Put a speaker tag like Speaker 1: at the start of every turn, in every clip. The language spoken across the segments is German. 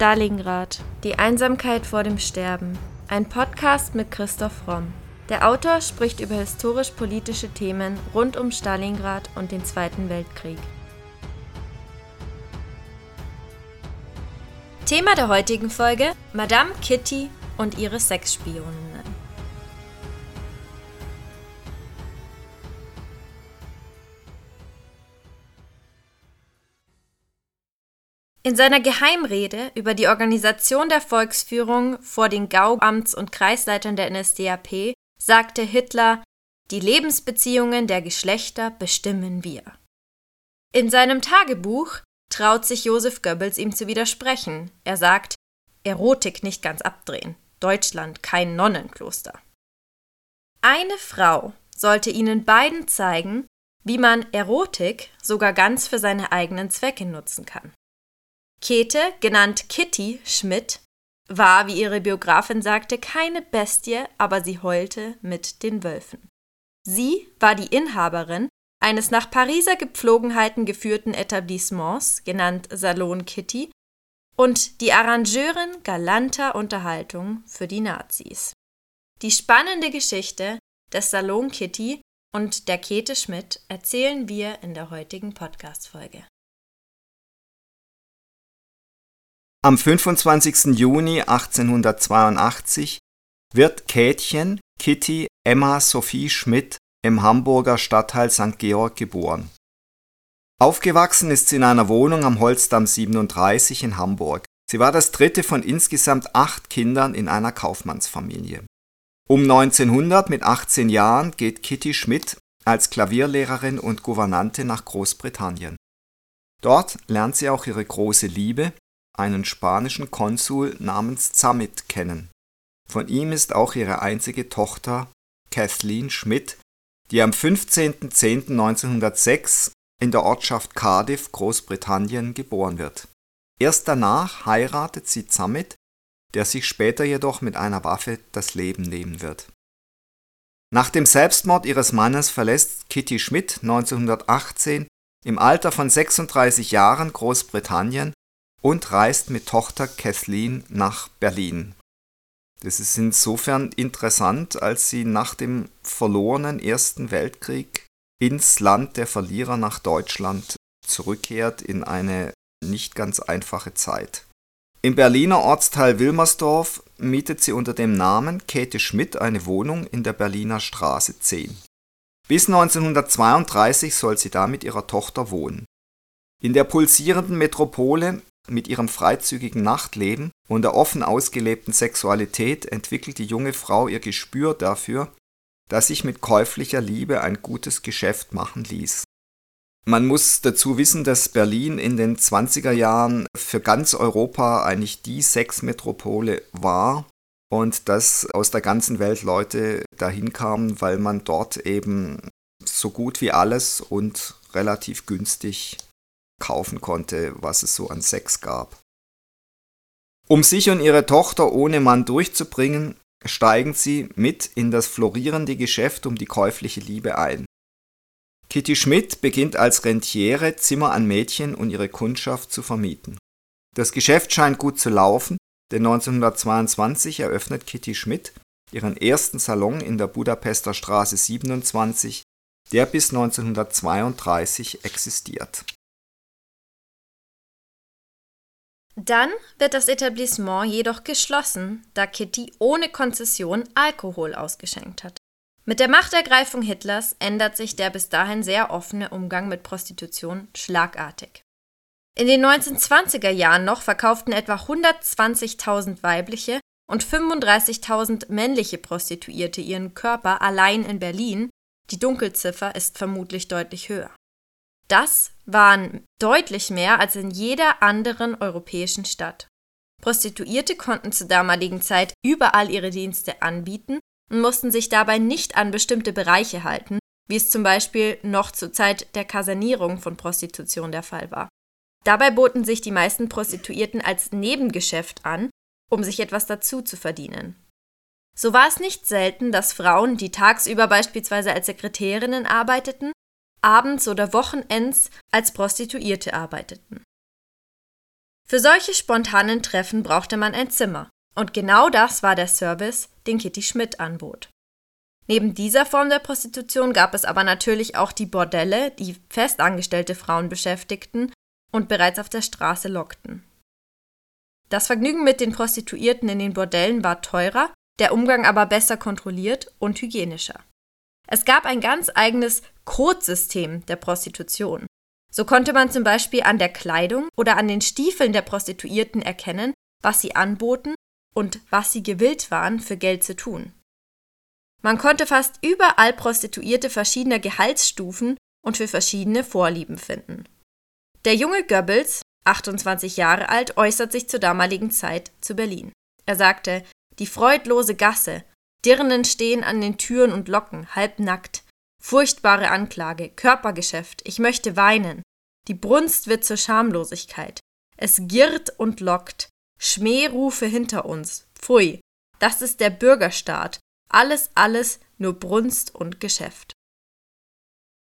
Speaker 1: Stalingrad. Die Einsamkeit vor dem Sterben. Ein Podcast mit Christoph Romm. Der Autor spricht über historisch-politische Themen rund um Stalingrad und den Zweiten Weltkrieg. Thema der heutigen Folge: Madame Kitty und ihre Sexspioninnen. In seiner Geheimrede über die Organisation der Volksführung vor den Gauamts- und Kreisleitern der NSDAP sagte Hitler, die Lebensbeziehungen der Geschlechter bestimmen wir. In seinem Tagebuch traut sich Josef Goebbels ihm zu widersprechen. Er sagt, Erotik nicht ganz abdrehen, Deutschland kein Nonnenkloster. Eine Frau sollte ihnen beiden zeigen, wie man Erotik sogar ganz für seine eigenen Zwecke nutzen kann. Käthe, genannt Kitty Schmidt, war, wie ihre Biografin sagte, keine Bestie, aber sie heulte mit den Wölfen. Sie war die Inhaberin eines nach Pariser Gepflogenheiten geführten Etablissements, genannt Salon Kitty, und die Arrangeurin galanter Unterhaltung für die Nazis. Die spannende Geschichte des Salon Kitty und der Käthe Schmidt erzählen wir in der heutigen Podcast-Folge.
Speaker 2: Am 25. Juni 1882 wird Käthchen Kitty Emma Sophie Schmidt im Hamburger Stadtteil St. Georg geboren. Aufgewachsen ist sie in einer Wohnung am Holzdamm 37 in Hamburg. Sie war das dritte von insgesamt acht Kindern in einer Kaufmannsfamilie. Um 1900 mit 18 Jahren geht Kitty Schmidt als Klavierlehrerin und Gouvernante nach Großbritannien. Dort lernt sie auch ihre große Liebe, einen spanischen Konsul namens Zammit kennen. Von ihm ist auch ihre einzige Tochter Kathleen Schmidt, die am 15.10.1906 in der Ortschaft Cardiff, Großbritannien, geboren wird. Erst danach heiratet sie Zammit, der sich später jedoch mit einer Waffe das Leben nehmen wird. Nach dem Selbstmord ihres Mannes verlässt Kitty Schmidt 1918 im Alter von 36 Jahren Großbritannien und reist mit Tochter Kathleen nach Berlin. Das ist insofern interessant, als sie nach dem verlorenen Ersten Weltkrieg ins Land der Verlierer nach Deutschland zurückkehrt in eine nicht ganz einfache Zeit. Im Berliner Ortsteil Wilmersdorf mietet sie unter dem Namen Käthe Schmidt eine Wohnung in der Berliner Straße 10. Bis 1932 soll sie da mit ihrer Tochter wohnen. In der pulsierenden Metropole mit ihrem freizügigen Nachtleben und der offen ausgelebten Sexualität entwickelt die junge Frau ihr Gespür dafür, dass sich mit käuflicher Liebe ein gutes Geschäft machen ließ. Man muss dazu wissen, dass Berlin in den 20er Jahren für ganz Europa eigentlich die Sexmetropole war und dass aus der ganzen Welt Leute dahin kamen, weil man dort eben so gut wie alles und relativ günstig kaufen konnte, was es so an Sex gab. Um sich und ihre Tochter ohne Mann durchzubringen, steigen sie mit in das florierende Geschäft um die käufliche Liebe ein. Kitty Schmidt beginnt als Rentiere Zimmer an Mädchen und ihre Kundschaft zu vermieten. Das Geschäft scheint gut zu laufen, denn 1922 eröffnet Kitty Schmidt ihren ersten Salon in der Budapester Straße 27, der bis 1932 existiert.
Speaker 1: Dann wird das Etablissement jedoch geschlossen, da Kitty ohne Konzession Alkohol ausgeschenkt hat. Mit der Machtergreifung Hitlers ändert sich der bis dahin sehr offene Umgang mit Prostitution schlagartig. In den 1920er Jahren noch verkauften etwa 120.000 weibliche und 35.000 männliche Prostituierte ihren Körper allein in Berlin, die Dunkelziffer ist vermutlich deutlich höher. Das waren deutlich mehr als in jeder anderen europäischen Stadt. Prostituierte konnten zur damaligen Zeit überall ihre Dienste anbieten und mussten sich dabei nicht an bestimmte Bereiche halten, wie es zum Beispiel noch zur Zeit der Kasernierung von Prostitution der Fall war. Dabei boten sich die meisten Prostituierten als Nebengeschäft an, um sich etwas dazu zu verdienen. So war es nicht selten, dass Frauen, die tagsüber beispielsweise als Sekretärinnen arbeiteten, abends oder Wochenends als Prostituierte arbeiteten. Für solche spontanen Treffen brauchte man ein Zimmer. Und genau das war der Service, den Kitty Schmidt anbot. Neben dieser Form der Prostitution gab es aber natürlich auch die Bordelle, die festangestellte Frauen beschäftigten und bereits auf der Straße lockten. Das Vergnügen mit den Prostituierten in den Bordellen war teurer, der Umgang aber besser kontrolliert und hygienischer. Es gab ein ganz eigenes Codesystem der Prostitution. So konnte man zum Beispiel an der Kleidung oder an den Stiefeln der Prostituierten erkennen, was sie anboten und was sie gewillt waren, für Geld zu tun. Man konnte fast überall Prostituierte verschiedener Gehaltsstufen und für verschiedene Vorlieben finden. Der junge Goebbels, 28 Jahre alt, äußert sich zur damaligen Zeit zu Berlin. Er sagte, die freudlose Gasse, Dirnen stehen an den Türen und locken, halbnackt, furchtbare Anklage, Körpergeschäft, ich möchte weinen, die Brunst wird zur Schamlosigkeit, es girrt und lockt, Schmährufe hinter uns, pfui, das ist der Bürgerstaat, alles, alles nur Brunst und Geschäft.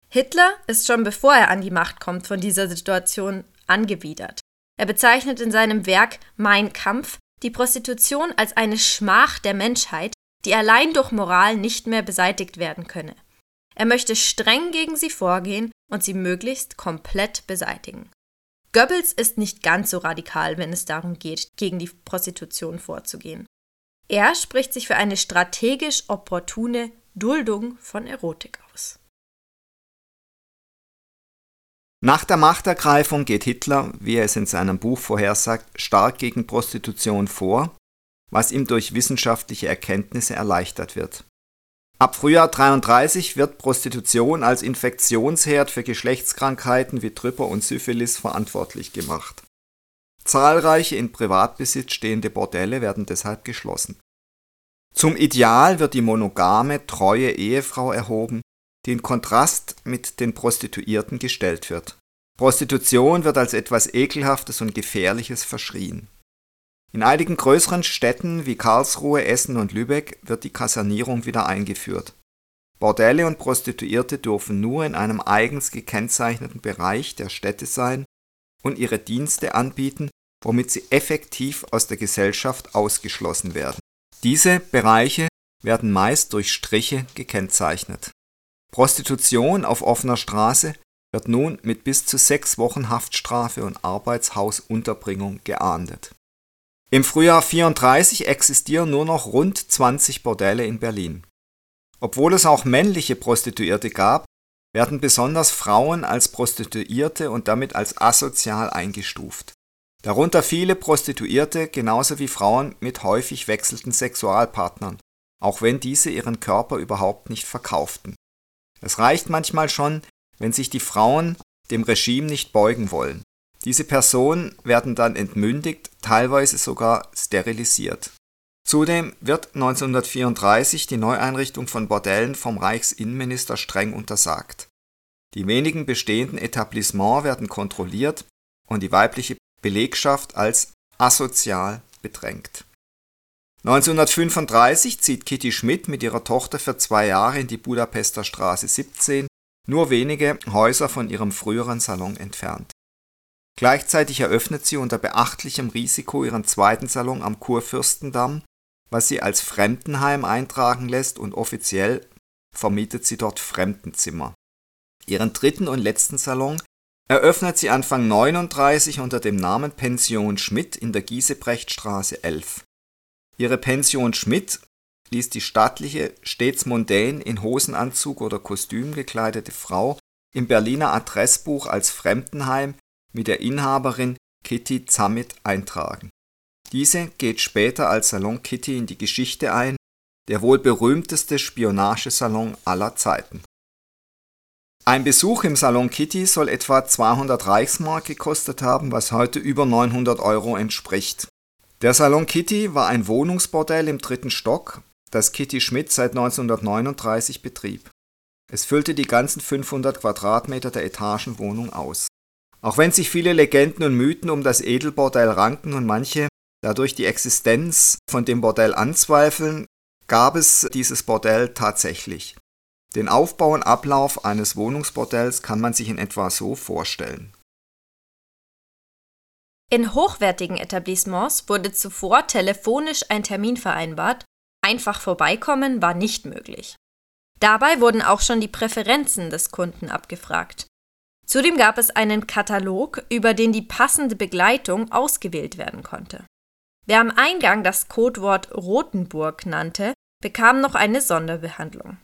Speaker 1: Hitler ist schon bevor er an die Macht kommt von dieser Situation angewidert. Er bezeichnet in seinem Werk Mein Kampf die Prostitution als eine Schmach der Menschheit, die allein durch Moral nicht mehr beseitigt werden könne. Er möchte streng gegen sie vorgehen und sie möglichst komplett beseitigen. Goebbels ist nicht ganz so radikal, wenn es darum geht, gegen die Prostitution vorzugehen. Er spricht sich für eine strategisch opportune Duldung von Erotik aus.
Speaker 2: Nach der Machtergreifung geht Hitler, wie er es in seinem Buch vorhersagt, stark gegen Prostitution vor, was ihm durch wissenschaftliche Erkenntnisse erleichtert wird. Ab Frühjahr 33 wird Prostitution als Infektionsherd für Geschlechtskrankheiten wie Tryper und Syphilis verantwortlich gemacht. Zahlreiche in Privatbesitz stehende Bordelle werden deshalb geschlossen. Zum Ideal wird die monogame, treue Ehefrau erhoben, die in Kontrast mit den Prostituierten gestellt wird. Prostitution wird als etwas Ekelhaftes und Gefährliches verschrien. In einigen größeren Städten wie Karlsruhe, Essen und Lübeck wird die Kasernierung wieder eingeführt. Bordelle und Prostituierte dürfen nur in einem eigens gekennzeichneten Bereich der Städte sein und ihre Dienste anbieten, womit sie effektiv aus der Gesellschaft ausgeschlossen werden. Diese Bereiche werden meist durch Striche gekennzeichnet. Prostitution auf offener Straße wird nun mit bis zu sechs Wochen Haftstrafe und Arbeitshausunterbringung geahndet. Im Frühjahr 34 existieren nur noch rund 20 Bordelle in Berlin. Obwohl es auch männliche Prostituierte gab, werden besonders Frauen als Prostituierte und damit als asozial eingestuft. Darunter viele Prostituierte genauso wie Frauen mit häufig wechselnden Sexualpartnern, auch wenn diese ihren Körper überhaupt nicht verkauften. Es reicht manchmal schon, wenn sich die Frauen dem Regime nicht beugen wollen. Diese Personen werden dann entmündigt, teilweise sogar sterilisiert. Zudem wird 1934 die Neueinrichtung von Bordellen vom Reichsinnenminister streng untersagt. Die wenigen bestehenden Etablissements werden kontrolliert und die weibliche Belegschaft als asozial bedrängt. 1935 zieht Kitty Schmidt mit ihrer Tochter für zwei Jahre in die Budapester Straße 17, nur wenige Häuser von ihrem früheren Salon entfernt. Gleichzeitig eröffnet sie unter beachtlichem Risiko ihren zweiten Salon am Kurfürstendamm was sie als Fremdenheim eintragen lässt und offiziell vermietet sie dort Fremdenzimmer. Ihren dritten und letzten Salon eröffnet sie Anfang 39 unter dem Namen Pension Schmidt in der Giesebrechtstraße 11. Ihre Pension Schmidt ließ die stattliche, stets mondän in Hosenanzug oder Kostüm gekleidete Frau im Berliner Adressbuch als Fremdenheim mit der Inhaberin Kitty Zammit eintragen diese geht später als Salon Kitty in die Geschichte ein, der wohl berühmteste Spionagesalon aller Zeiten. Ein Besuch im Salon Kitty soll etwa 200 Reichsmark gekostet haben, was heute über 900 Euro entspricht. Der Salon Kitty war ein Wohnungsbordell im dritten Stock, das Kitty Schmidt seit 1939 betrieb. Es füllte die ganzen 500 Quadratmeter der Etagenwohnung aus. Auch wenn sich viele Legenden und Mythen um das Edelbordell ranken und manche dadurch die Existenz von dem Bordell anzweifeln, gab es dieses Bordell tatsächlich. Den Aufbau und Ablauf eines Wohnungsbordells kann man sich in etwa so vorstellen
Speaker 1: In hochwertigen Etablissements wurde zuvor telefonisch ein Termin vereinbart, einfach vorbeikommen war nicht möglich. Dabei wurden auch schon die Präferenzen des Kunden abgefragt. Zudem gab es einen Katalog, über den die passende Begleitung ausgewählt werden konnte. Wer am Eingang das Codewort Rotenburg nannte, bekam noch eine Sonderbehandlung.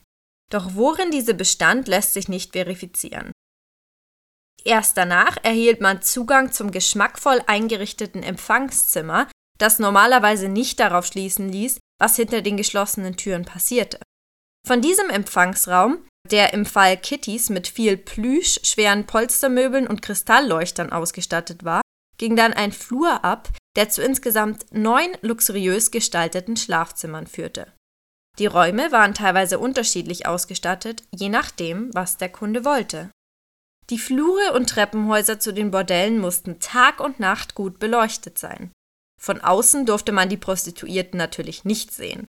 Speaker 1: Doch worin diese bestand, lässt sich nicht verifizieren. Erst danach erhielt man Zugang zum geschmackvoll eingerichteten Empfangszimmer, das normalerweise nicht darauf schließen ließ, was hinter den geschlossenen Türen passierte. Von diesem Empfangsraum, der im Fall Kittys mit viel Plüsch, schweren Polstermöbeln und Kristallleuchtern ausgestattet war, ging dann ein Flur ab, der zu insgesamt neun luxuriös gestalteten Schlafzimmern führte. Die Räume waren teilweise unterschiedlich ausgestattet, je nachdem, was der Kunde wollte. Die Flure und Treppenhäuser zu den Bordellen mussten Tag und Nacht gut beleuchtet sein. Von außen durfte man die Prostituierten natürlich nicht sehen.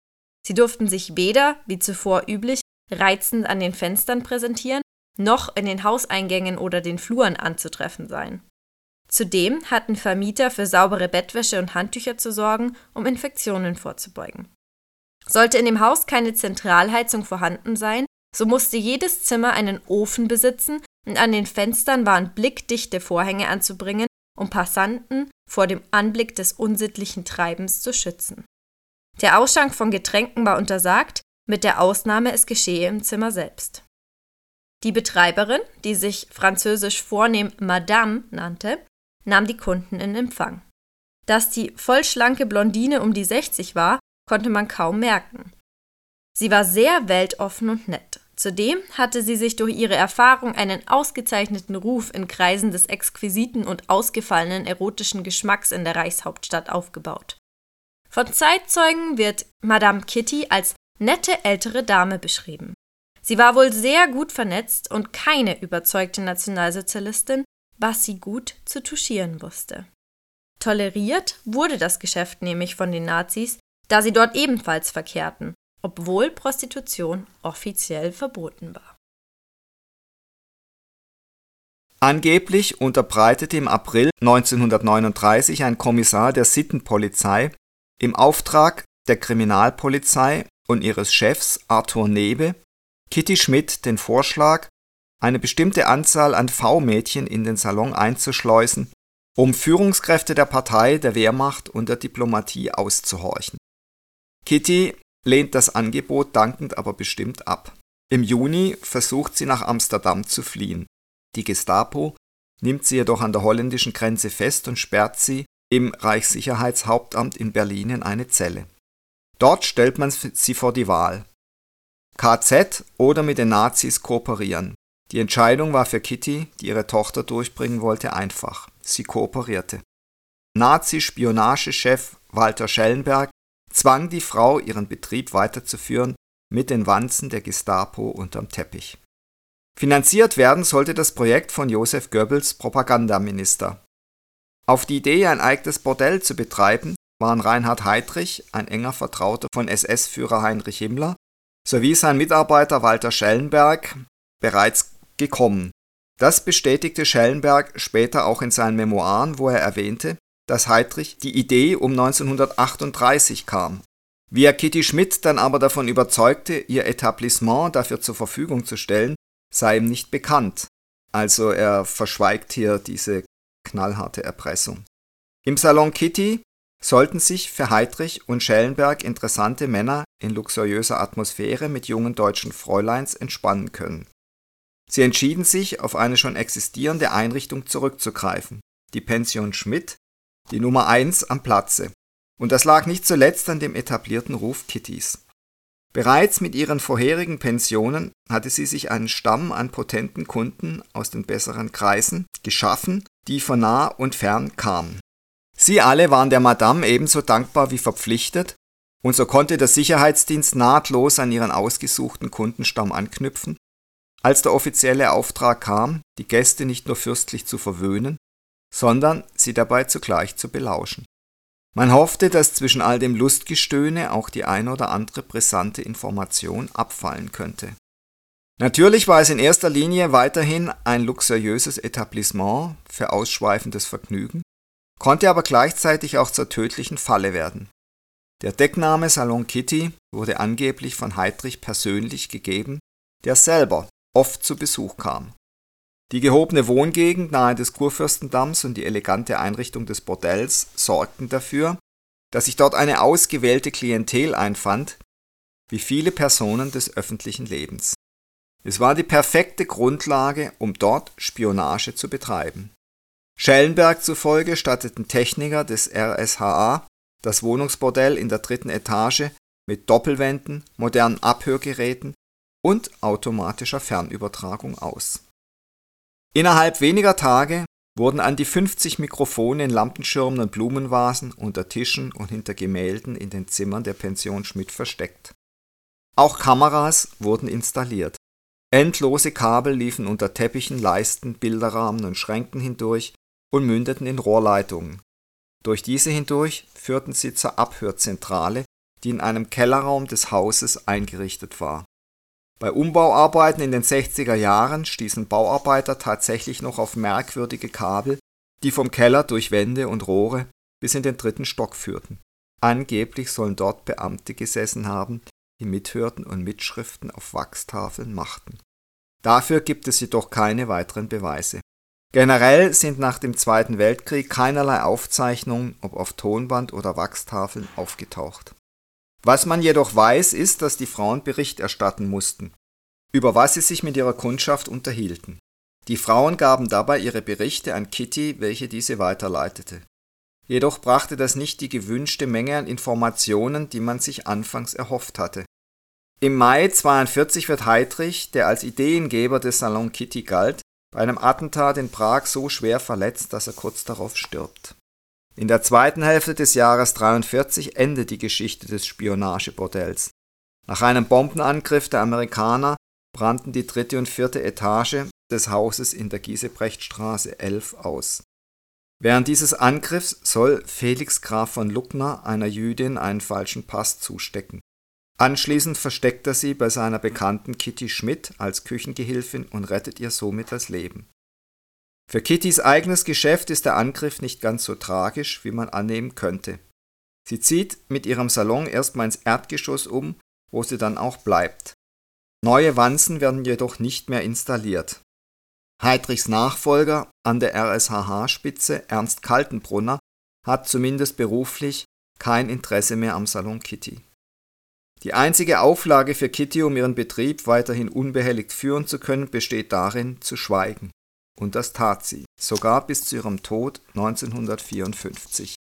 Speaker 1: Sie durften sich weder, wie zuvor üblich, reizend an den Fenstern präsentieren, noch in den Hauseingängen oder den Fluren anzutreffen sein. Zudem hatten Vermieter für saubere Bettwäsche und Handtücher zu sorgen, um Infektionen vorzubeugen. Sollte in dem Haus keine Zentralheizung vorhanden sein, so musste jedes Zimmer einen Ofen besitzen und an den Fenstern waren blickdichte Vorhänge anzubringen, um Passanten vor dem Anblick des unsittlichen Treibens zu schützen. Der Ausschank von Getränken war untersagt, mit der Ausnahme es geschehe im Zimmer selbst. Die Betreiberin, die sich französisch vornehm Madame nannte, nahm die Kunden in Empfang. Dass die vollschlanke Blondine um die 60 war, konnte man kaum merken. Sie war sehr weltoffen und nett. Zudem hatte sie sich durch ihre Erfahrung einen ausgezeichneten Ruf in Kreisen des exquisiten und ausgefallenen erotischen Geschmacks in der Reichshauptstadt aufgebaut. Von Zeitzeugen wird Madame Kitty als nette ältere Dame beschrieben. Sie war wohl sehr gut vernetzt und keine überzeugte Nationalsozialistin, was sie gut zu touchieren wusste. Toleriert wurde das Geschäft nämlich von den Nazis, da sie dort ebenfalls verkehrten, obwohl Prostitution offiziell verboten war.
Speaker 2: Angeblich unterbreitete im April 1939 ein Kommissar der Sittenpolizei im Auftrag der Kriminalpolizei und ihres Chefs Arthur Nebe Kitty Schmidt den Vorschlag, eine bestimmte Anzahl an V-Mädchen in den Salon einzuschleusen, um Führungskräfte der Partei, der Wehrmacht und der Diplomatie auszuhorchen. Kitty lehnt das Angebot dankend aber bestimmt ab. Im Juni versucht sie nach Amsterdam zu fliehen. Die Gestapo nimmt sie jedoch an der holländischen Grenze fest und sperrt sie im Reichssicherheitshauptamt in Berlin in eine Zelle. Dort stellt man sie vor die Wahl. KZ oder mit den Nazis kooperieren. Die Entscheidung war für Kitty, die ihre Tochter durchbringen wollte, einfach. Sie kooperierte. Nazi-Spionagechef Walter Schellenberg zwang die Frau, ihren Betrieb weiterzuführen, mit den Wanzen der Gestapo unterm Teppich. Finanziert werden sollte das Projekt von Josef Goebbels Propagandaminister. Auf die Idee, ein eigenes Bordell zu betreiben, waren Reinhard Heydrich, ein enger Vertrauter von SS-Führer Heinrich Himmler, sowie sein Mitarbeiter Walter Schellenberg bereits gekommen. Das bestätigte Schellenberg später auch in seinen Memoiren, wo er erwähnte, dass Heydrich die Idee um 1938 kam. Wie er Kitty Schmidt dann aber davon überzeugte, ihr Etablissement dafür zur Verfügung zu stellen, sei ihm nicht bekannt. Also er verschweigt hier diese knallharte Erpressung. Im Salon Kitty sollten sich für Heydrich und Schellenberg interessante Männer in luxuriöser Atmosphäre mit jungen deutschen Fräuleins entspannen können. Sie entschieden sich, auf eine schon existierende Einrichtung zurückzugreifen, die Pension Schmidt, die Nummer 1 am Platze. Und das lag nicht zuletzt an dem etablierten Ruf Kittys. Bereits mit ihren vorherigen Pensionen hatte sie sich einen Stamm an potenten Kunden aus den besseren Kreisen geschaffen, die von nah und fern kamen. Sie alle waren der Madame ebenso dankbar wie verpflichtet, und so konnte der Sicherheitsdienst nahtlos an ihren ausgesuchten Kundenstamm anknüpfen, als der offizielle Auftrag kam, die Gäste nicht nur fürstlich zu verwöhnen, sondern sie dabei zugleich zu belauschen. Man hoffte, dass zwischen all dem Lustgestöhne auch die ein oder andere brisante Information abfallen könnte. Natürlich war es in erster Linie weiterhin ein luxuriöses Etablissement für ausschweifendes Vergnügen, konnte aber gleichzeitig auch zur tödlichen Falle werden. Der Deckname Salon Kitty wurde angeblich von Heydrich persönlich gegeben, der selber oft zu Besuch kam. Die gehobene Wohngegend nahe des Kurfürstendamms und die elegante Einrichtung des Bordells sorgten dafür, dass sich dort eine ausgewählte Klientel einfand, wie viele Personen des öffentlichen Lebens. Es war die perfekte Grundlage, um dort Spionage zu betreiben. Schellenberg zufolge statteten Techniker des RSHA das Wohnungsbordell in der dritten Etage mit Doppelwänden, modernen Abhörgeräten und automatischer Fernübertragung aus. Innerhalb weniger Tage wurden an die 50 Mikrofone in Lampenschirmen und Blumenvasen unter Tischen und hinter Gemälden in den Zimmern der Pension Schmidt versteckt. Auch Kameras wurden installiert. Endlose Kabel liefen unter Teppichen, Leisten, Bilderrahmen und Schränken hindurch und mündeten in Rohrleitungen. Durch diese hindurch führten sie zur Abhörzentrale, die in einem Kellerraum des Hauses eingerichtet war. Bei Umbauarbeiten in den 60er Jahren stießen Bauarbeiter tatsächlich noch auf merkwürdige Kabel, die vom Keller durch Wände und Rohre bis in den dritten Stock führten. Angeblich sollen dort Beamte gesessen haben, die mithörten und Mitschriften auf Wachstafeln machten. Dafür gibt es jedoch keine weiteren Beweise. Generell sind nach dem Zweiten Weltkrieg keinerlei Aufzeichnungen, ob auf Tonband oder Wachstafeln, aufgetaucht. Was man jedoch weiß, ist, dass die Frauen Bericht erstatten mussten, über was sie sich mit ihrer Kundschaft unterhielten. Die Frauen gaben dabei ihre Berichte an Kitty, welche diese weiterleitete. Jedoch brachte das nicht die gewünschte Menge an Informationen, die man sich anfangs erhofft hatte. Im Mai 42 wird Heydrich, der als Ideengeber des Salon Kitty galt, bei einem Attentat in Prag so schwer verletzt, dass er kurz darauf stirbt. In der zweiten Hälfte des Jahres 43 endet die Geschichte des Spionagebordells. Nach einem Bombenangriff der Amerikaner brannten die dritte und vierte Etage des Hauses in der Giesebrechtstraße 11 aus. Während dieses Angriffs soll Felix Graf von Luckner einer Jüdin einen falschen Pass zustecken. Anschließend versteckt er sie bei seiner Bekannten Kitty Schmidt als Küchengehilfin und rettet ihr somit das Leben. Für Kittys eigenes Geschäft ist der Angriff nicht ganz so tragisch, wie man annehmen könnte. Sie zieht mit ihrem Salon erstmal ins Erdgeschoss um, wo sie dann auch bleibt. Neue Wanzen werden jedoch nicht mehr installiert. Heidrichs Nachfolger an der RSHH-Spitze, Ernst Kaltenbrunner, hat zumindest beruflich kein Interesse mehr am Salon Kitty. Die einzige Auflage für Kitty, um ihren Betrieb weiterhin unbehelligt führen zu können, besteht darin, zu schweigen. Und das tat sie, sogar bis zu ihrem Tod 1954.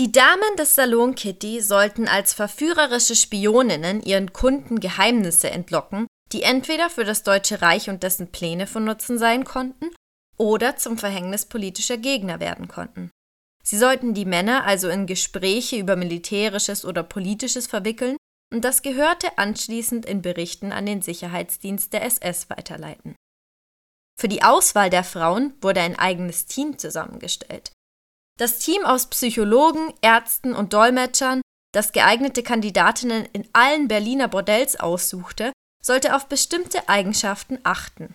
Speaker 1: Die Damen des Salon Kitty sollten als verführerische Spioninnen ihren Kunden Geheimnisse entlocken die entweder für das Deutsche Reich und dessen Pläne von Nutzen sein konnten oder zum Verhängnis politischer Gegner werden konnten. Sie sollten die Männer also in Gespräche über Militärisches oder Politisches verwickeln und das Gehörte anschließend in Berichten an den Sicherheitsdienst der SS weiterleiten. Für die Auswahl der Frauen wurde ein eigenes Team zusammengestellt. Das Team aus Psychologen, Ärzten und Dolmetschern, das geeignete Kandidatinnen in allen Berliner Bordells aussuchte, sollte auf bestimmte Eigenschaften achten.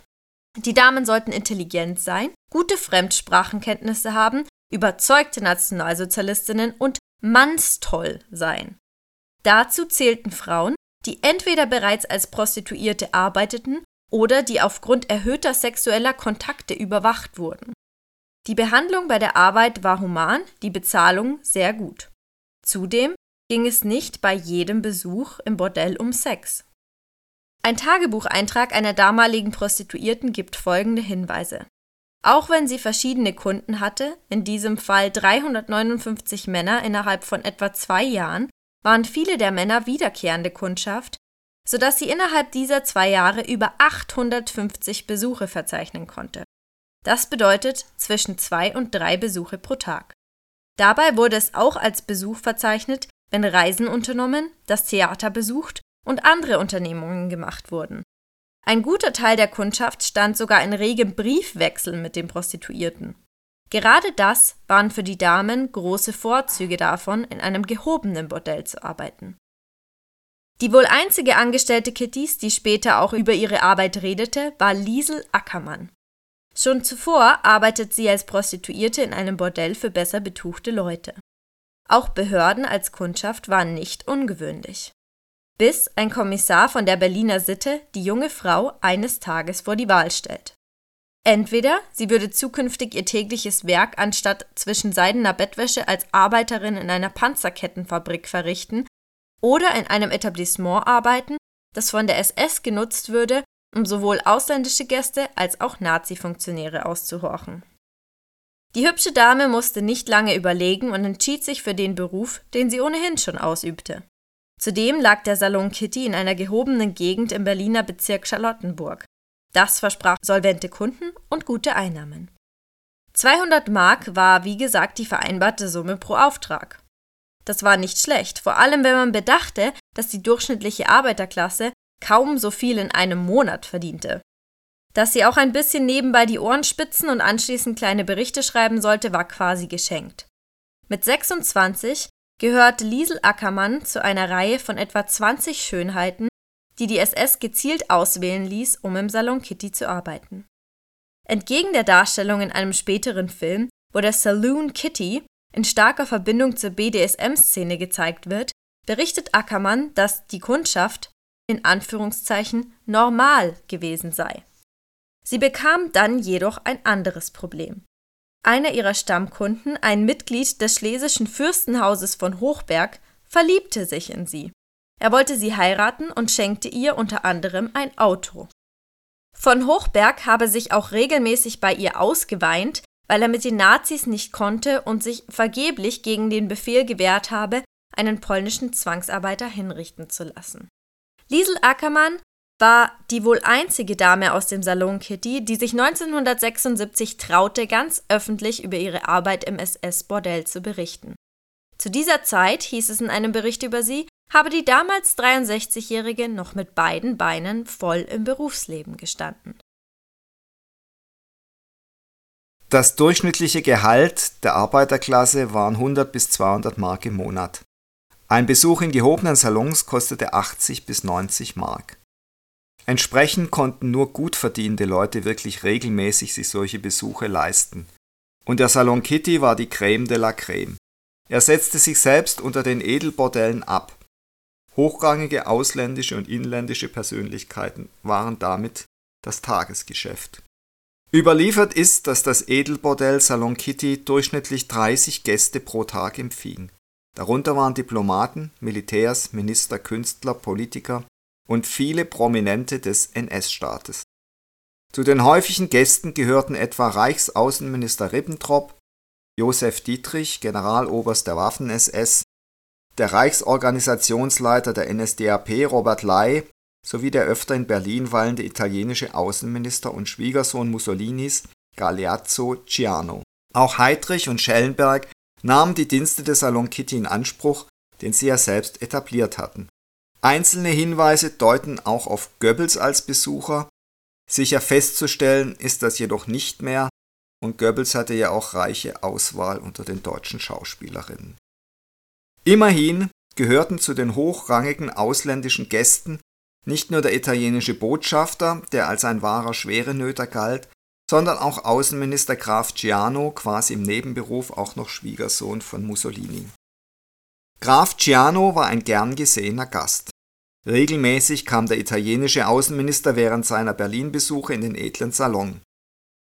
Speaker 1: Die Damen sollten intelligent sein, gute Fremdsprachenkenntnisse haben, überzeugte Nationalsozialistinnen und mannstoll sein. Dazu zählten Frauen, die entweder bereits als Prostituierte arbeiteten oder die aufgrund erhöhter sexueller Kontakte überwacht wurden. Die Behandlung bei der Arbeit war human, die Bezahlung sehr gut. Zudem ging es nicht bei jedem Besuch im Bordell um Sex. Ein Tagebucheintrag einer damaligen Prostituierten gibt folgende Hinweise. Auch wenn sie verschiedene Kunden hatte, in diesem Fall 359 Männer innerhalb von etwa zwei Jahren, waren viele der Männer wiederkehrende Kundschaft, sodass sie innerhalb dieser zwei Jahre über 850 Besuche verzeichnen konnte. Das bedeutet zwischen zwei und drei Besuche pro Tag. Dabei wurde es auch als Besuch verzeichnet, wenn Reisen unternommen, das Theater besucht und andere Unternehmungen gemacht wurden. Ein guter Teil der Kundschaft stand sogar in regem Briefwechsel mit den Prostituierten. Gerade das waren für die Damen große Vorzüge davon, in einem gehobenen Bordell zu arbeiten. Die wohl einzige Angestellte Kittys, die später auch über ihre Arbeit redete, war Liesel Ackermann. Schon zuvor arbeitet sie als Prostituierte in einem Bordell für besser betuchte Leute. Auch Behörden als Kundschaft waren nicht ungewöhnlich. Bis ein Kommissar von der Berliner Sitte die junge Frau eines Tages vor die Wahl stellt. Entweder sie würde zukünftig ihr tägliches Werk anstatt zwischen seidener Bettwäsche als Arbeiterin in einer Panzerkettenfabrik verrichten oder in einem Etablissement arbeiten, das von der SS genutzt würde, um sowohl ausländische Gäste als auch Nazi-Funktionäre auszuhorchen. Die hübsche Dame musste nicht lange überlegen und entschied sich für den Beruf, den sie ohnehin schon ausübte. Zudem lag der Salon Kitty in einer gehobenen Gegend im Berliner Bezirk Charlottenburg. Das versprach solvente Kunden und gute Einnahmen. 200 Mark war, wie gesagt, die vereinbarte Summe pro Auftrag. Das war nicht schlecht, vor allem wenn man bedachte, dass die durchschnittliche Arbeiterklasse kaum so viel in einem Monat verdiente. Dass sie auch ein bisschen nebenbei die Ohren spitzen und anschließend kleine Berichte schreiben sollte, war quasi geschenkt. Mit 26 gehörte Liesel Ackermann zu einer Reihe von etwa 20 Schönheiten, die die SS gezielt auswählen ließ, um im Salon Kitty zu arbeiten. Entgegen der Darstellung in einem späteren Film, wo der Saloon Kitty in starker Verbindung zur BDSM-Szene gezeigt wird, berichtet Ackermann, dass die Kundschaft in Anführungszeichen normal gewesen sei. Sie bekam dann jedoch ein anderes Problem. Einer ihrer Stammkunden, ein Mitglied des schlesischen Fürstenhauses von Hochberg, verliebte sich in sie. Er wollte sie heiraten und schenkte ihr unter anderem ein Auto. Von Hochberg habe sich auch regelmäßig bei ihr ausgeweint, weil er mit den Nazis nicht konnte und sich vergeblich gegen den Befehl gewehrt habe, einen polnischen Zwangsarbeiter hinrichten zu lassen. Liesel Ackermann war die wohl einzige Dame aus dem Salon Kitty, die sich 1976 traute, ganz öffentlich über ihre Arbeit im SS-Bordell zu berichten. Zu dieser Zeit, hieß es in einem Bericht über sie, habe die damals 63-Jährige noch mit beiden Beinen voll im Berufsleben gestanden.
Speaker 2: Das durchschnittliche Gehalt der Arbeiterklasse waren 100 bis 200 Mark im Monat. Ein Besuch in gehobenen Salons kostete 80 bis 90 Mark. Entsprechend konnten nur gut verdienende Leute wirklich regelmäßig sich solche Besuche leisten. Und der Salon Kitty war die Creme de la Creme. Er setzte sich selbst unter den Edelbordellen ab. Hochrangige ausländische und inländische Persönlichkeiten waren damit das Tagesgeschäft. Überliefert ist, dass das Edelbordell Salon Kitty durchschnittlich 30 Gäste pro Tag empfing. Darunter waren Diplomaten, Militärs, Minister, Künstler, Politiker und viele Prominente des NS-Staates. Zu den häufigen Gästen gehörten etwa Reichsaußenminister Ribbentrop, Josef Dietrich, Generaloberst der Waffen-SS, der Reichsorganisationsleiter der NSDAP Robert Ley sowie der öfter in Berlin weilende italienische Außenminister und Schwiegersohn Mussolinis Galeazzo Ciano. Auch Heydrich und Schellenberg nahmen die Dienste des Salon Kitty in Anspruch, den sie ja selbst etabliert hatten. Einzelne Hinweise deuten auch auf Goebbels als Besucher, sicher festzustellen ist das jedoch nicht mehr, und Goebbels hatte ja auch reiche Auswahl unter den deutschen Schauspielerinnen. Immerhin gehörten zu den hochrangigen ausländischen Gästen nicht nur der italienische Botschafter, der als ein wahrer Schwerenöter galt, sondern auch Außenminister Graf Giano, quasi im Nebenberuf auch noch Schwiegersohn von Mussolini. Graf Giano war ein gern gesehener Gast. Regelmäßig kam der italienische Außenminister während seiner Berlin-Besuche in den edlen Salon.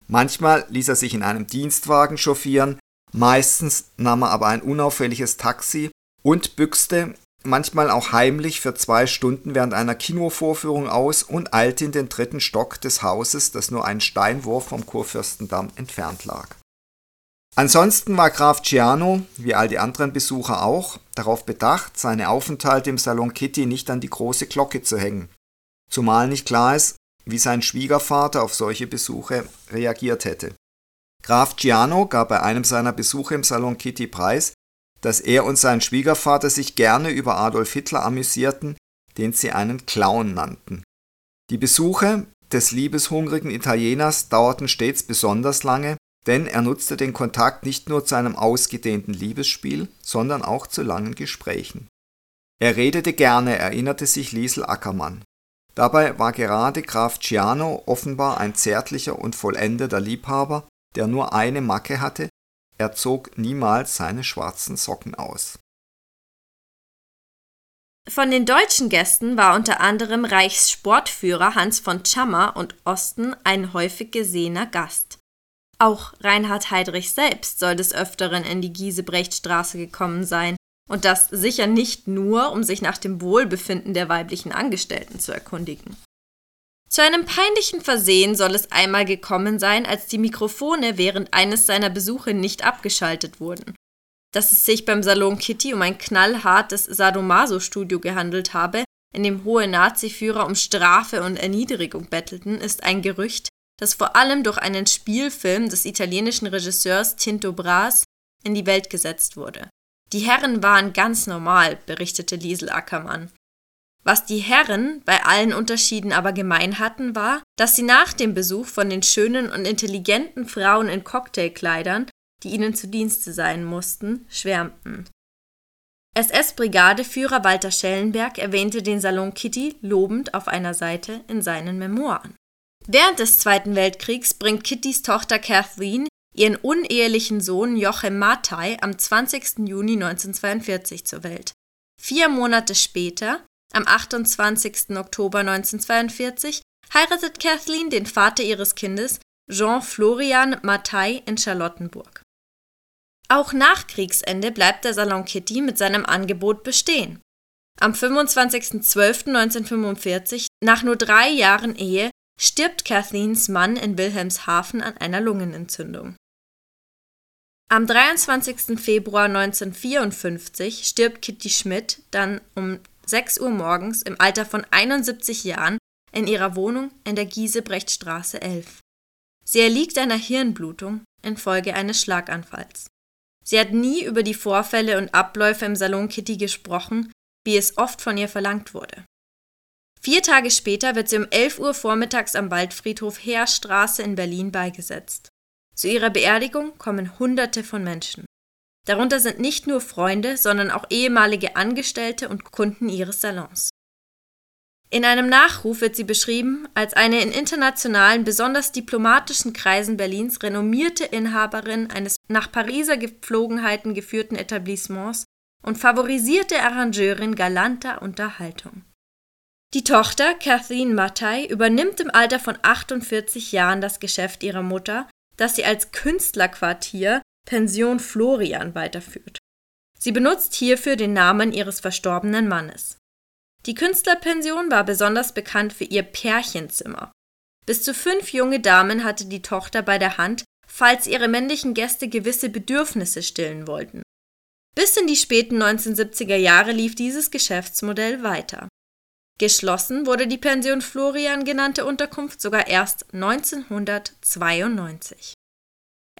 Speaker 2: Manchmal ließ er sich in einem Dienstwagen chauffieren, meistens nahm er aber ein unauffälliges Taxi und büxte, manchmal auch heimlich für zwei Stunden während einer Kinovorführung aus und eilte in den dritten Stock des Hauses, das nur einen Steinwurf vom Kurfürstendamm entfernt lag. Ansonsten war Graf Ciano, wie all die anderen Besucher auch, darauf bedacht, seine Aufenthalte im Salon Kitty nicht an die große Glocke zu hängen, zumal nicht klar ist, wie sein Schwiegervater auf solche Besuche reagiert hätte. Graf Ciano gab bei einem seiner Besuche im Salon Kitty preis, dass er und sein Schwiegervater sich gerne über Adolf Hitler amüsierten, den sie einen Clown nannten. Die Besuche des liebeshungrigen Italieners dauerten stets besonders lange, denn er nutzte den Kontakt nicht nur zu einem ausgedehnten Liebesspiel, sondern auch zu langen Gesprächen. Er redete gerne, erinnerte sich Liesel Ackermann. Dabei war gerade Graf Ciano offenbar ein zärtlicher und vollendeter Liebhaber, der nur eine Macke hatte, er zog niemals seine schwarzen Socken aus.
Speaker 1: Von den deutschen Gästen war unter anderem Reichssportführer Hans von Tschammer und Osten ein häufig gesehener Gast. Auch Reinhard Heydrich selbst soll des Öfteren in die Giesebrechtstraße gekommen sein, und das sicher nicht nur, um sich nach dem Wohlbefinden der weiblichen Angestellten zu erkundigen. Zu einem peinlichen Versehen soll es einmal gekommen sein, als die Mikrofone während eines seiner Besuche nicht abgeschaltet wurden. Dass es sich beim Salon Kitty um ein knallhartes Sadomaso-Studio gehandelt habe, in dem hohe Nazi-Führer um Strafe und Erniedrigung bettelten, ist ein Gerücht, das vor allem durch einen Spielfilm des italienischen Regisseurs Tinto Brass in die Welt gesetzt wurde. Die Herren waren ganz normal, berichtete Liesel Ackermann. Was die Herren bei allen Unterschieden aber gemein hatten, war, dass sie nach dem Besuch von den schönen und intelligenten Frauen in Cocktailkleidern, die ihnen zu Dienste sein mussten, schwärmten. SS-Brigadeführer Walter Schellenberg erwähnte den Salon Kitty lobend auf einer Seite in seinen Memoiren. Während des Zweiten Weltkriegs bringt Kittys Tochter Kathleen ihren unehelichen Sohn Jochem Matai am 20. Juni 1942 zur Welt. Vier Monate später, am 28. Oktober 1942, heiratet Kathleen den Vater ihres Kindes, Jean Florian Matai, in Charlottenburg. Auch nach Kriegsende bleibt der Salon Kitty mit seinem Angebot bestehen. Am 25.12.1945, nach nur drei Jahren Ehe, stirbt Kathleens Mann in Wilhelmshaven an einer Lungenentzündung. Am 23. Februar 1954 stirbt Kitty Schmidt dann um 6 Uhr morgens im Alter von 71 Jahren in ihrer Wohnung in der Giesebrechtstraße 11. Sie erliegt einer Hirnblutung infolge eines Schlaganfalls. Sie hat nie über die Vorfälle und Abläufe im Salon Kitty gesprochen, wie es oft von ihr verlangt wurde. Vier Tage später wird sie um 11 Uhr vormittags am Waldfriedhof Heerstraße in Berlin beigesetzt. Zu ihrer Beerdigung kommen Hunderte von Menschen. Darunter sind nicht nur Freunde, sondern auch ehemalige Angestellte und Kunden ihres Salons. In einem Nachruf wird sie beschrieben als eine in internationalen, besonders diplomatischen Kreisen Berlins renommierte Inhaberin eines nach Pariser Gepflogenheiten geführten Etablissements und favorisierte Arrangeurin galanter Unterhaltung. Die Tochter, Kathleen Mattei, übernimmt im Alter von 48 Jahren das Geschäft ihrer Mutter das sie als Künstlerquartier Pension Florian weiterführt. Sie benutzt hierfür den Namen ihres verstorbenen Mannes. Die Künstlerpension war besonders bekannt für ihr Pärchenzimmer. Bis zu fünf junge Damen hatte die Tochter bei der Hand, falls ihre männlichen Gäste gewisse Bedürfnisse stillen wollten. Bis in die späten 1970er Jahre lief dieses Geschäftsmodell weiter. Geschlossen wurde die Pension Florian genannte Unterkunft sogar erst 1992.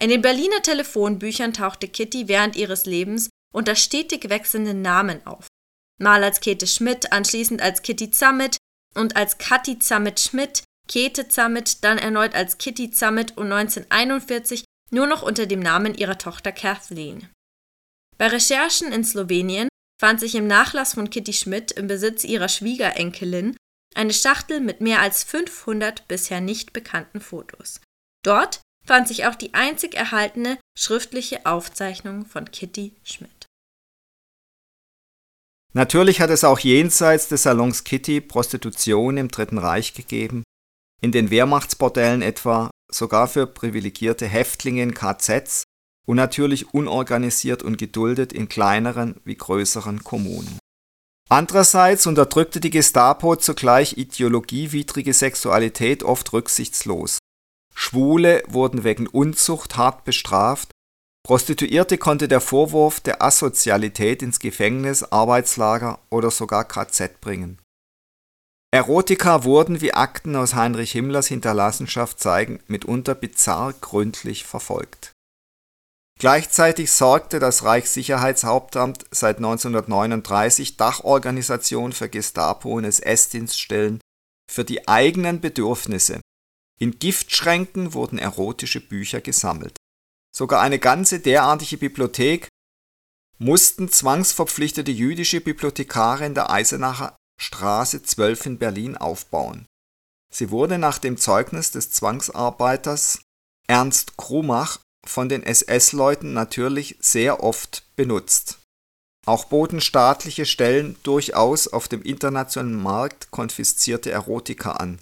Speaker 1: In den Berliner Telefonbüchern tauchte Kitty während ihres Lebens unter stetig wechselnden Namen auf. Mal als Käthe Schmidt, anschließend als Kitty Zammit und als Kathi Zammit Schmidt, Käthe Zammit, dann erneut als Kitty Zammit und 1941 nur noch unter dem Namen ihrer Tochter Kathleen. Bei Recherchen in Slowenien fand sich im Nachlass von Kitty Schmidt im Besitz ihrer Schwiegerenkelin eine Schachtel mit mehr als 500 bisher nicht bekannten Fotos. Dort fand sich auch die einzig erhaltene schriftliche Aufzeichnung von Kitty Schmidt.
Speaker 2: Natürlich hat es auch jenseits des Salons Kitty Prostitution im Dritten Reich gegeben, in den Wehrmachtsbordellen etwa, sogar für privilegierte Häftlinge in KZs und natürlich unorganisiert und geduldet in kleineren wie größeren Kommunen. Andererseits unterdrückte die Gestapo zugleich ideologiewidrige Sexualität oft rücksichtslos. Schwule wurden wegen Unzucht hart bestraft, Prostituierte konnte der Vorwurf der Asozialität ins Gefängnis, Arbeitslager oder sogar KZ bringen. Erotika wurden, wie Akten aus Heinrich Himmlers Hinterlassenschaft zeigen, mitunter bizarr gründlich verfolgt Gleichzeitig sorgte das Reichssicherheitshauptamt seit 1939 Dachorganisation für Gestapo und SS-Dienststellen für die eigenen Bedürfnisse. In Giftschränken wurden erotische Bücher gesammelt. Sogar eine ganze derartige Bibliothek mussten zwangsverpflichtete jüdische Bibliothekare in der Eisenacher Straße 12 in Berlin aufbauen. Sie wurde nach dem Zeugnis des Zwangsarbeiters Ernst Krumach von den SS-Leuten natürlich sehr oft benutzt. Auch boten staatliche Stellen durchaus auf dem internationalen Markt konfiszierte Erotika an,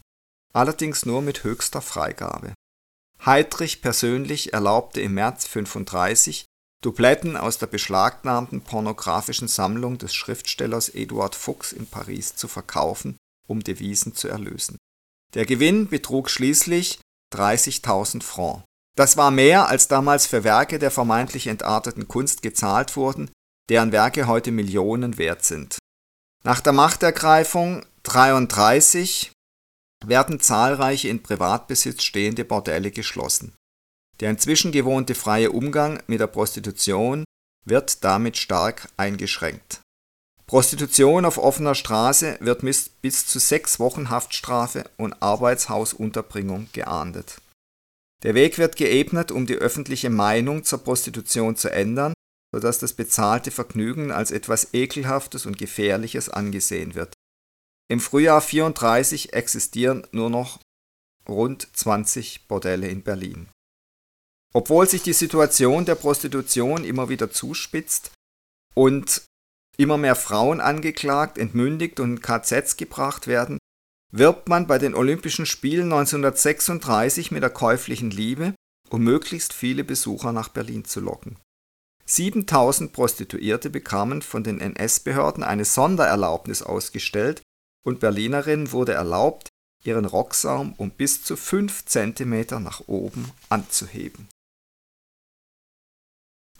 Speaker 2: allerdings nur mit höchster Freigabe. Heydrich persönlich erlaubte im März 1935 Dubletten aus der beschlagnahmten pornografischen Sammlung des Schriftstellers Eduard Fuchs in Paris zu verkaufen, um Devisen zu erlösen. Der Gewinn betrug schließlich 30.000 Francs. Das war mehr, als damals für Werke der vermeintlich entarteten Kunst gezahlt wurden, deren Werke heute Millionen wert sind. Nach der Machtergreifung 33 werden zahlreiche in Privatbesitz stehende Bordelle geschlossen. Der inzwischen gewohnte freie Umgang mit der Prostitution wird damit stark eingeschränkt. Prostitution auf offener Straße wird bis zu sechs Wochen Haftstrafe und Arbeitshausunterbringung geahndet. Der Weg wird geebnet, um die öffentliche Meinung zur Prostitution zu ändern, sodass das bezahlte Vergnügen als etwas Ekelhaftes und Gefährliches angesehen wird. Im Frühjahr 34 existieren nur noch rund 20 Bordelle in Berlin. Obwohl sich die Situation der Prostitution immer wieder zuspitzt und immer mehr Frauen angeklagt, entmündigt und in KZs gebracht werden, wirbt man bei den Olympischen Spielen 1936 mit der käuflichen Liebe, um möglichst viele Besucher nach Berlin zu locken. 7000 Prostituierte bekamen von den NS-Behörden eine Sondererlaubnis ausgestellt und Berlinerinnen wurde erlaubt, ihren Rocksaum um bis zu 5 cm nach oben anzuheben.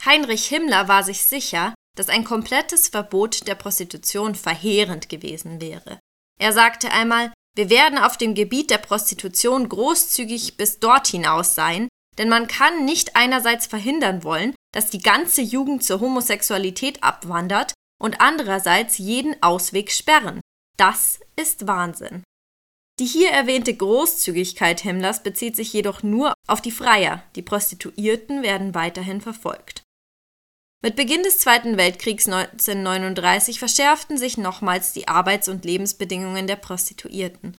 Speaker 1: Heinrich Himmler war sich sicher, dass ein komplettes Verbot der Prostitution verheerend gewesen wäre. Er sagte einmal, wir werden auf dem Gebiet der Prostitution großzügig bis dort hinaus sein, denn man kann nicht einerseits verhindern wollen, dass die ganze Jugend zur Homosexualität abwandert und andererseits jeden Ausweg sperren. Das ist Wahnsinn. Die hier erwähnte Großzügigkeit Himmlers bezieht sich jedoch nur auf die Freier, die Prostituierten werden weiterhin verfolgt. Mit Beginn des Zweiten Weltkriegs 1939 verschärften sich nochmals die Arbeits- und Lebensbedingungen der Prostituierten.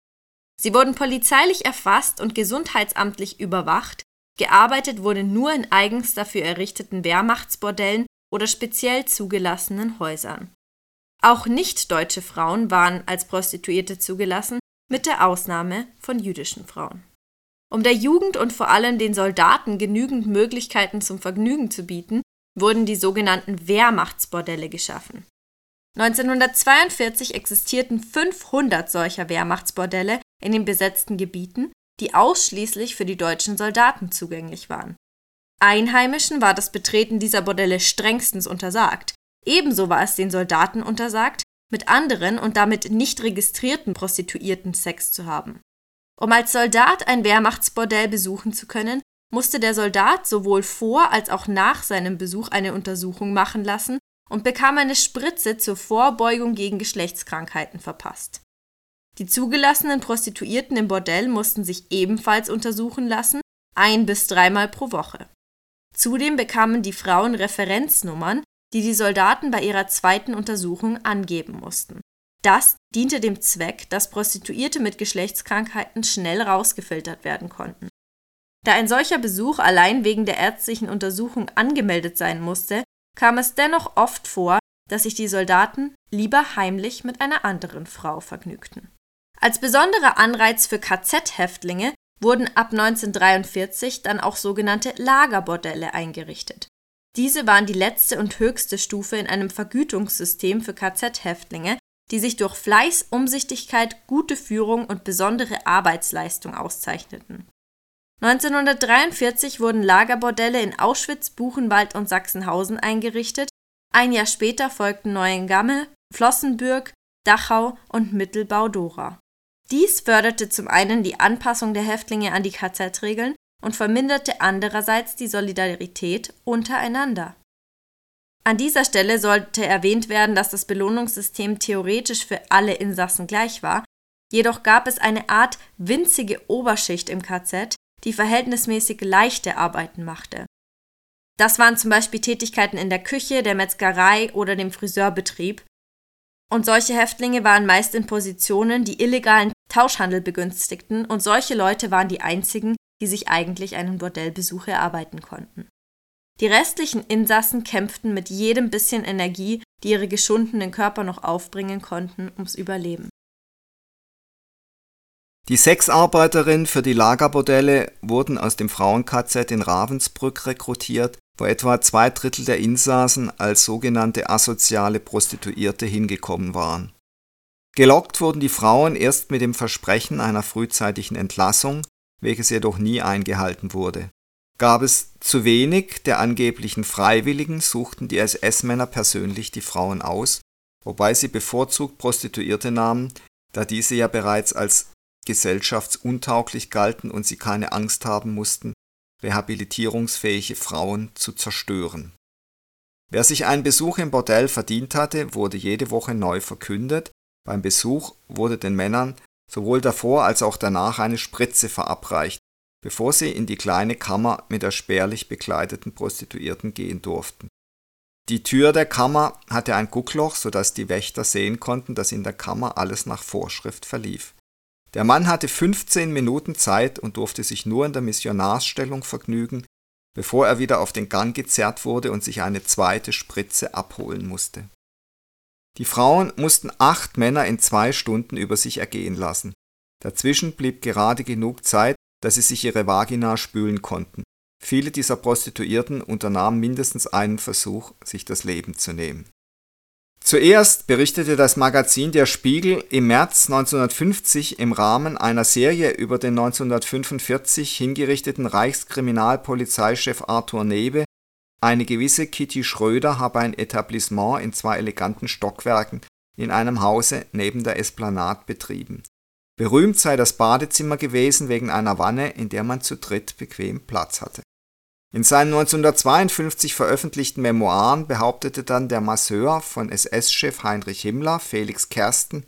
Speaker 1: Sie wurden polizeilich erfasst und gesundheitsamtlich überwacht, gearbeitet wurde nur in eigens dafür errichteten Wehrmachtsbordellen oder speziell zugelassenen Häusern. Auch nicht-deutsche Frauen waren als Prostituierte zugelassen, mit der Ausnahme von jüdischen Frauen. Um der Jugend und vor allem den Soldaten genügend Möglichkeiten zum Vergnügen zu bieten, wurden die sogenannten Wehrmachtsbordelle geschaffen. 1942 existierten 500 solcher Wehrmachtsbordelle in den besetzten Gebieten, die ausschließlich für die deutschen Soldaten zugänglich waren. Einheimischen war das Betreten dieser Bordelle strengstens untersagt. Ebenso war es den Soldaten untersagt, mit anderen und damit nicht registrierten Prostituierten Sex zu haben. Um als Soldat ein Wehrmachtsbordell besuchen zu können, musste der Soldat sowohl vor als auch nach seinem Besuch eine Untersuchung machen lassen und bekam eine Spritze zur Vorbeugung gegen Geschlechtskrankheiten verpasst. Die zugelassenen Prostituierten im Bordell mussten sich ebenfalls untersuchen lassen, ein bis dreimal pro Woche. Zudem bekamen die Frauen Referenznummern, die die Soldaten bei ihrer zweiten Untersuchung angeben mussten. Das diente dem Zweck, dass Prostituierte mit Geschlechtskrankheiten schnell rausgefiltert werden konnten. Da ein solcher Besuch allein wegen der ärztlichen Untersuchung angemeldet sein musste, kam es dennoch oft vor, dass sich die Soldaten lieber heimlich mit einer anderen Frau vergnügten. Als besonderer Anreiz für KZ-Häftlinge wurden ab 1943 dann auch sogenannte Lagerbordelle eingerichtet. Diese waren die letzte und höchste Stufe in einem Vergütungssystem für KZ-Häftlinge, die sich durch Fleiß, Umsichtigkeit, gute Führung und besondere Arbeitsleistung auszeichneten. 1943 wurden Lagerbordelle in Auschwitz, Buchenwald und Sachsenhausen eingerichtet, ein Jahr später folgten Neuengamme, Flossenbürg, Dachau und Mittelbau-Dora. Dies förderte zum einen die Anpassung der Häftlinge an die KZ-Regeln und verminderte andererseits die Solidarität untereinander. An dieser Stelle sollte erwähnt werden, dass das Belohnungssystem theoretisch für alle Insassen gleich war, jedoch gab es eine Art winzige Oberschicht im KZ, die verhältnismäßig leichte Arbeiten machte. Das waren zum Beispiel Tätigkeiten in der Küche, der Metzgerei oder dem Friseurbetrieb. Und solche Häftlinge waren meist in Positionen, die illegalen Tauschhandel begünstigten, und solche Leute waren die einzigen, die sich eigentlich einen Bordellbesuch erarbeiten konnten. Die restlichen Insassen kämpften mit jedem bisschen Energie, die ihre geschundenen Körper noch aufbringen konnten, ums Überleben.
Speaker 2: Die Sexarbeiterinnen für die Lagerbordelle wurden aus dem Frauen-KZ in Ravensbrück rekrutiert, wo etwa zwei Drittel der Insassen als sogenannte asoziale Prostituierte hingekommen waren. Gelockt wurden die Frauen erst mit dem Versprechen einer frühzeitigen Entlassung, welches jedoch nie eingehalten wurde. Gab es zu wenig der angeblichen Freiwilligen, suchten die SS-Männer persönlich die Frauen aus, wobei sie bevorzugt Prostituierte nahmen, da diese ja bereits als gesellschaftsuntauglich galten und sie keine Angst haben mussten, rehabilitierungsfähige Frauen zu zerstören. Wer sich einen Besuch im Bordell verdient hatte, wurde jede Woche neu verkündet, beim Besuch wurde den Männern sowohl davor als auch danach eine Spritze verabreicht, bevor sie in die kleine Kammer mit der spärlich bekleideten Prostituierten gehen durften. Die Tür der Kammer hatte ein Guckloch, so dass die Wächter sehen konnten, dass in der Kammer alles nach Vorschrift verlief. Der Mann hatte 15 Minuten Zeit und durfte sich nur in der Missionarsstellung vergnügen, bevor er wieder auf den Gang gezerrt wurde und sich eine zweite Spritze abholen musste. Die Frauen mussten acht Männer in zwei Stunden über sich ergehen lassen. Dazwischen blieb gerade genug Zeit, dass sie sich ihre Vagina spülen konnten. Viele dieser Prostituierten unternahmen mindestens einen Versuch, sich das Leben zu nehmen. Zuerst berichtete das Magazin Der Spiegel im März 1950 im Rahmen einer Serie über den 1945 hingerichteten Reichskriminalpolizeichef Arthur Nebe, eine gewisse Kitty Schröder habe ein Etablissement in zwei eleganten Stockwerken in einem Hause neben der Esplanade betrieben. Berühmt sei das Badezimmer gewesen wegen einer Wanne, in der man zu dritt bequem Platz hatte. In seinen 1952 veröffentlichten Memoiren behauptete dann der Masseur von SS-Chef Heinrich Himmler, Felix Kersten,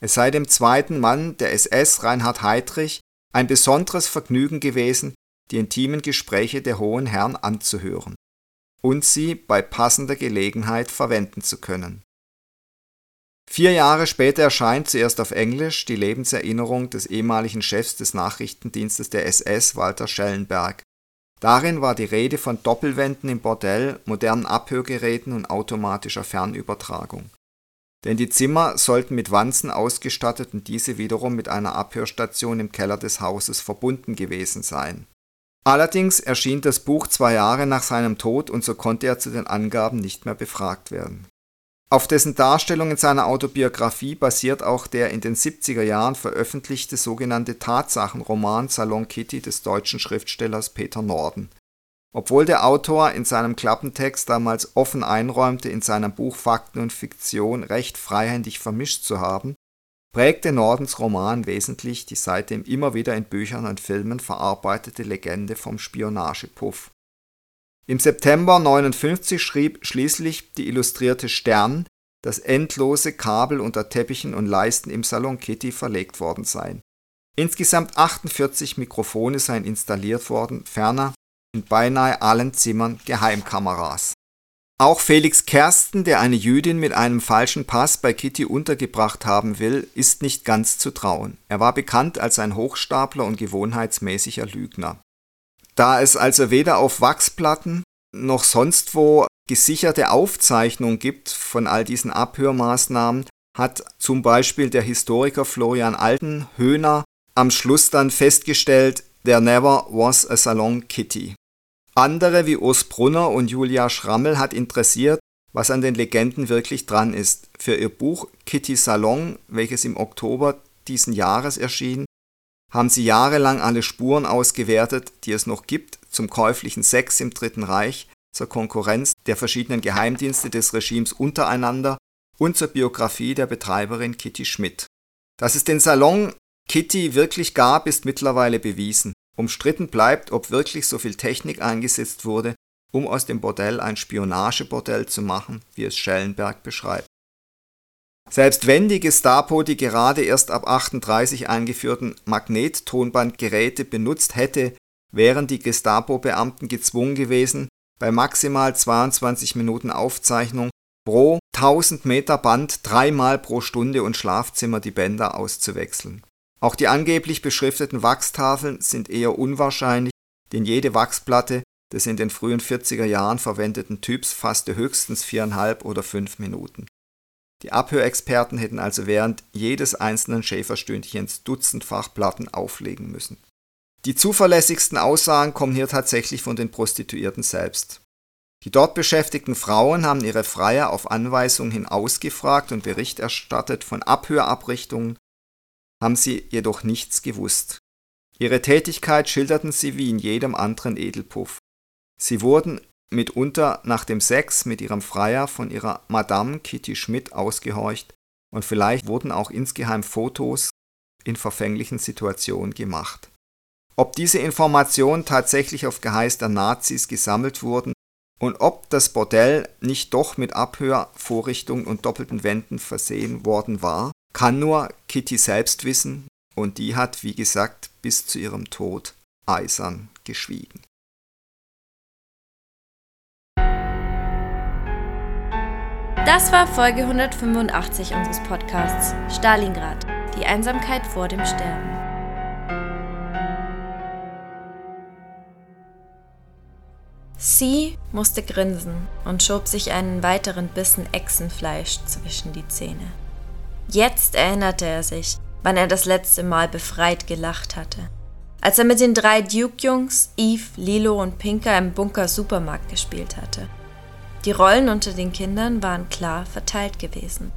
Speaker 2: es sei dem zweiten Mann der SS, Reinhard Heydrich, ein besonderes Vergnügen gewesen, die intimen Gespräche der hohen Herren anzuhören und sie bei passender Gelegenheit verwenden zu können. Vier Jahre später erscheint zuerst auf Englisch die Lebenserinnerung des ehemaligen Chefs des Nachrichtendienstes der SS, Walter Schellenberg. Darin war die Rede von Doppelwänden im Bordell, modernen Abhörgeräten und automatischer Fernübertragung. Denn die Zimmer sollten mit Wanzen ausgestattet und diese wiederum mit einer Abhörstation im Keller des Hauses verbunden gewesen sein Allerdings erschien das Buch zwei Jahre nach seinem Tod und so konnte er zu den Angaben nicht mehr befragt werden. Auf dessen Darstellung in seiner Autobiografie basiert auch der in den 70er Jahren veröffentlichte sogenannte Tatsachenroman Salon Kitty des deutschen Schriftstellers Peter Norden. Obwohl der Autor in seinem Klappentext damals offen einräumte, in seinem Buch Fakten und Fiktion recht freihändig vermischt zu haben, prägte Nordens Roman wesentlich die seitdem immer wieder in Büchern und Filmen verarbeitete Legende vom Spionagepuff. Im September 1959 schrieb schließlich die Illustrierte Stern, dass endlose Kabel unter Teppichen und Leisten im Salon Kitty verlegt worden seien. Insgesamt 48 Mikrofone seien installiert worden, ferner in beinahe allen Zimmern Geheimkameras auch Felix Kersten, der eine Jüdin mit einem falschen Pass bei Kitty untergebracht haben will, ist nicht ganz zu trauen. Er war bekannt als ein Hochstapler und gewohnheitsmäßiger Lügner. Da es also weder auf Wachsplatten noch sonst wo gesicherte Aufzeichnungen gibt von all diesen Abhörmaßnahmen, hat zum Beispiel der Historiker Florian Altenhöhner am Schluss dann festgestellt, there never was a Salon Kitty. Andere wie Urs Brunner und Julia Schrammel hat interessiert, was an den Legenden wirklich dran ist. Für ihr Buch Kitty Salon, welches im Oktober diesen Jahres erschien, haben sie jahrelang alle Spuren ausgewertet, die es noch gibt zum käuflichen Sex im Dritten Reich, zur Konkurrenz der verschiedenen Geheimdienste des Regimes untereinander und zur Biografie der Betreiberin Kitty Schmidt. Dass es den Salon Kitty wirklich gab, ist mittlerweile bewiesen. Umstritten bleibt, ob wirklich so viel Technik eingesetzt wurde, um aus dem Bordell ein Spionagebordell zu machen, wie es Schellenberg beschreibt. Selbst wenn die Gestapo die gerade erst ab 38 eingeführten Magnettonbandgeräte benutzt hätte, wären die Gestapo-Beamten gezwungen gewesen, bei maximal 22 Minuten Aufzeichnung pro 1000 Meter Band dreimal pro Stunde und Schlafzimmer die Bänder auszuwechseln. Auch die angeblich beschrifteten Wachstafeln sind eher unwahrscheinlich, denn jede Wachsplatte des in den frühen 40er Jahren verwendeten Typs fasste höchstens viereinhalb oder fünf Minuten. Die Abhörexperten hätten also während jedes einzelnen Schäferstündchens dutzendfach Platten auflegen müssen. Die zuverlässigsten Aussagen kommen hier tatsächlich von den Prostituierten selbst. Die dort beschäftigten Frauen haben ihre Freier auf Anweisung hin ausgefragt und Bericht erstattet, von Abhörabrichtungen haben sie jedoch nichts gewusst. Ihre Tätigkeit schilderten sie wie in jedem anderen Edelpuff. Sie wurden mitunter nach dem Sex mit ihrem Freier von ihrer Madame Kitty Schmidt ausgehorcht und vielleicht wurden auch insgeheim Fotos in verfänglichen Situationen gemacht. Ob diese Informationen tatsächlich auf Geheiß der Nazis gesammelt wurden und ob das Bordell nicht doch mit Abhörvorrichtungen und doppelten Wänden versehen worden war, kann nur Kitty selbst wissen und die hat, wie gesagt, bis zu ihrem Tod eisern geschwiegen.
Speaker 1: Das war Folge 185 unseres Podcasts Stalingrad, die Einsamkeit vor dem Sterben. Sie musste grinsen und schob sich einen weiteren Bissen Echsenfleisch zwischen die Zähne. Jetzt erinnerte er sich, wann er das letzte Mal befreit gelacht hatte. Als er mit den drei Duke-Jungs, Eve, Lilo und Pinker im Bunker Supermarkt gespielt hatte. Die Rollen unter den Kindern waren klar verteilt gewesen.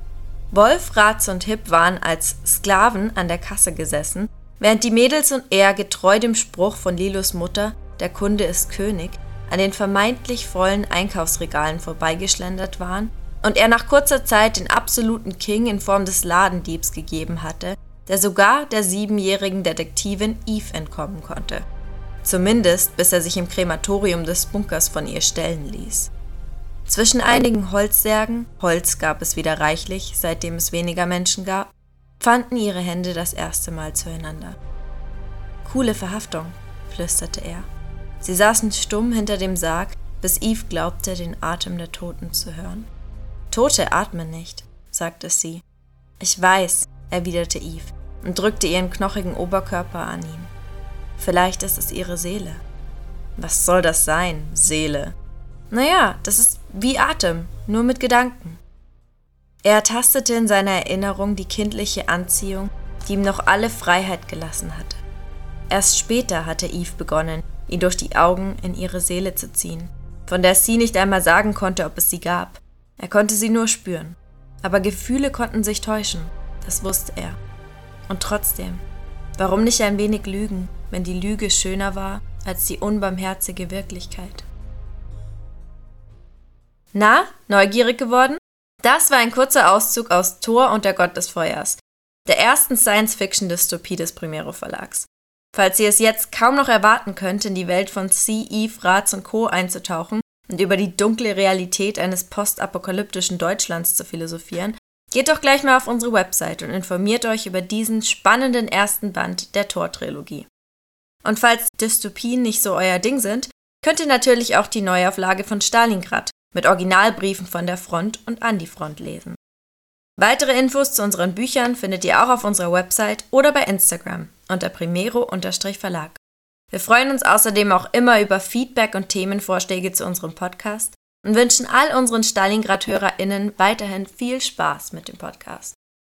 Speaker 1: Wolf, Ratz und Hip waren als Sklaven an der Kasse gesessen, während die Mädels und er getreu dem Spruch von Lilos Mutter, der Kunde ist König, an den vermeintlich vollen Einkaufsregalen vorbeigeschlendert waren und er nach kurzer Zeit den absoluten King in Form des Ladendiebs gegeben hatte, der sogar der siebenjährigen Detektivin Eve entkommen konnte. Zumindest bis er sich im Krematorium des Bunkers von ihr stellen ließ. Zwischen einigen Holzsärgen, Holz gab es wieder reichlich, seitdem es weniger Menschen gab, fanden ihre Hände das erste Mal zueinander. Coole Verhaftung, flüsterte er. Sie saßen stumm hinter dem Sarg, bis Eve glaubte, den Atem der Toten zu hören. Tote atmen nicht, sagte sie. Ich weiß, erwiderte Eve und drückte ihren knochigen Oberkörper an ihn. Vielleicht ist es ihre Seele. Was soll das sein, Seele? Naja, das ist wie Atem, nur mit Gedanken. Er tastete in seiner Erinnerung die kindliche Anziehung, die ihm noch alle Freiheit gelassen hatte. Erst später hatte Eve begonnen, ihn durch die Augen in ihre Seele zu ziehen, von der sie nicht einmal sagen konnte, ob es sie gab. Er konnte sie nur spüren. Aber Gefühle konnten sich täuschen, das wusste er. Und trotzdem, warum nicht ein wenig lügen, wenn die Lüge schöner war als die unbarmherzige Wirklichkeit? Na, neugierig geworden? Das war ein kurzer Auszug aus Thor und der Gott des Feuers, der ersten Science-Fiction-Dystopie des Primero Verlags. Falls ihr es jetzt kaum noch erwarten könnt, in die Welt von C, Eve, Ratz und Co. einzutauchen und über die dunkle Realität eines postapokalyptischen Deutschlands zu philosophieren, geht doch gleich mal auf unsere Website und informiert euch über diesen spannenden ersten Band der Thor-Trilogie. Und falls Dystopien nicht so euer Ding sind, könnt ihr natürlich auch die Neuauflage von Stalingrad mit Originalbriefen von der Front und an die Front lesen. Weitere Infos zu unseren Büchern findet ihr auch auf unserer Website oder bei Instagram unter primero-verlag. Wir freuen uns außerdem auch immer über Feedback und Themenvorschläge zu unserem Podcast und wünschen all unseren Stalingrad-HörerInnen weiterhin viel Spaß mit dem Podcast.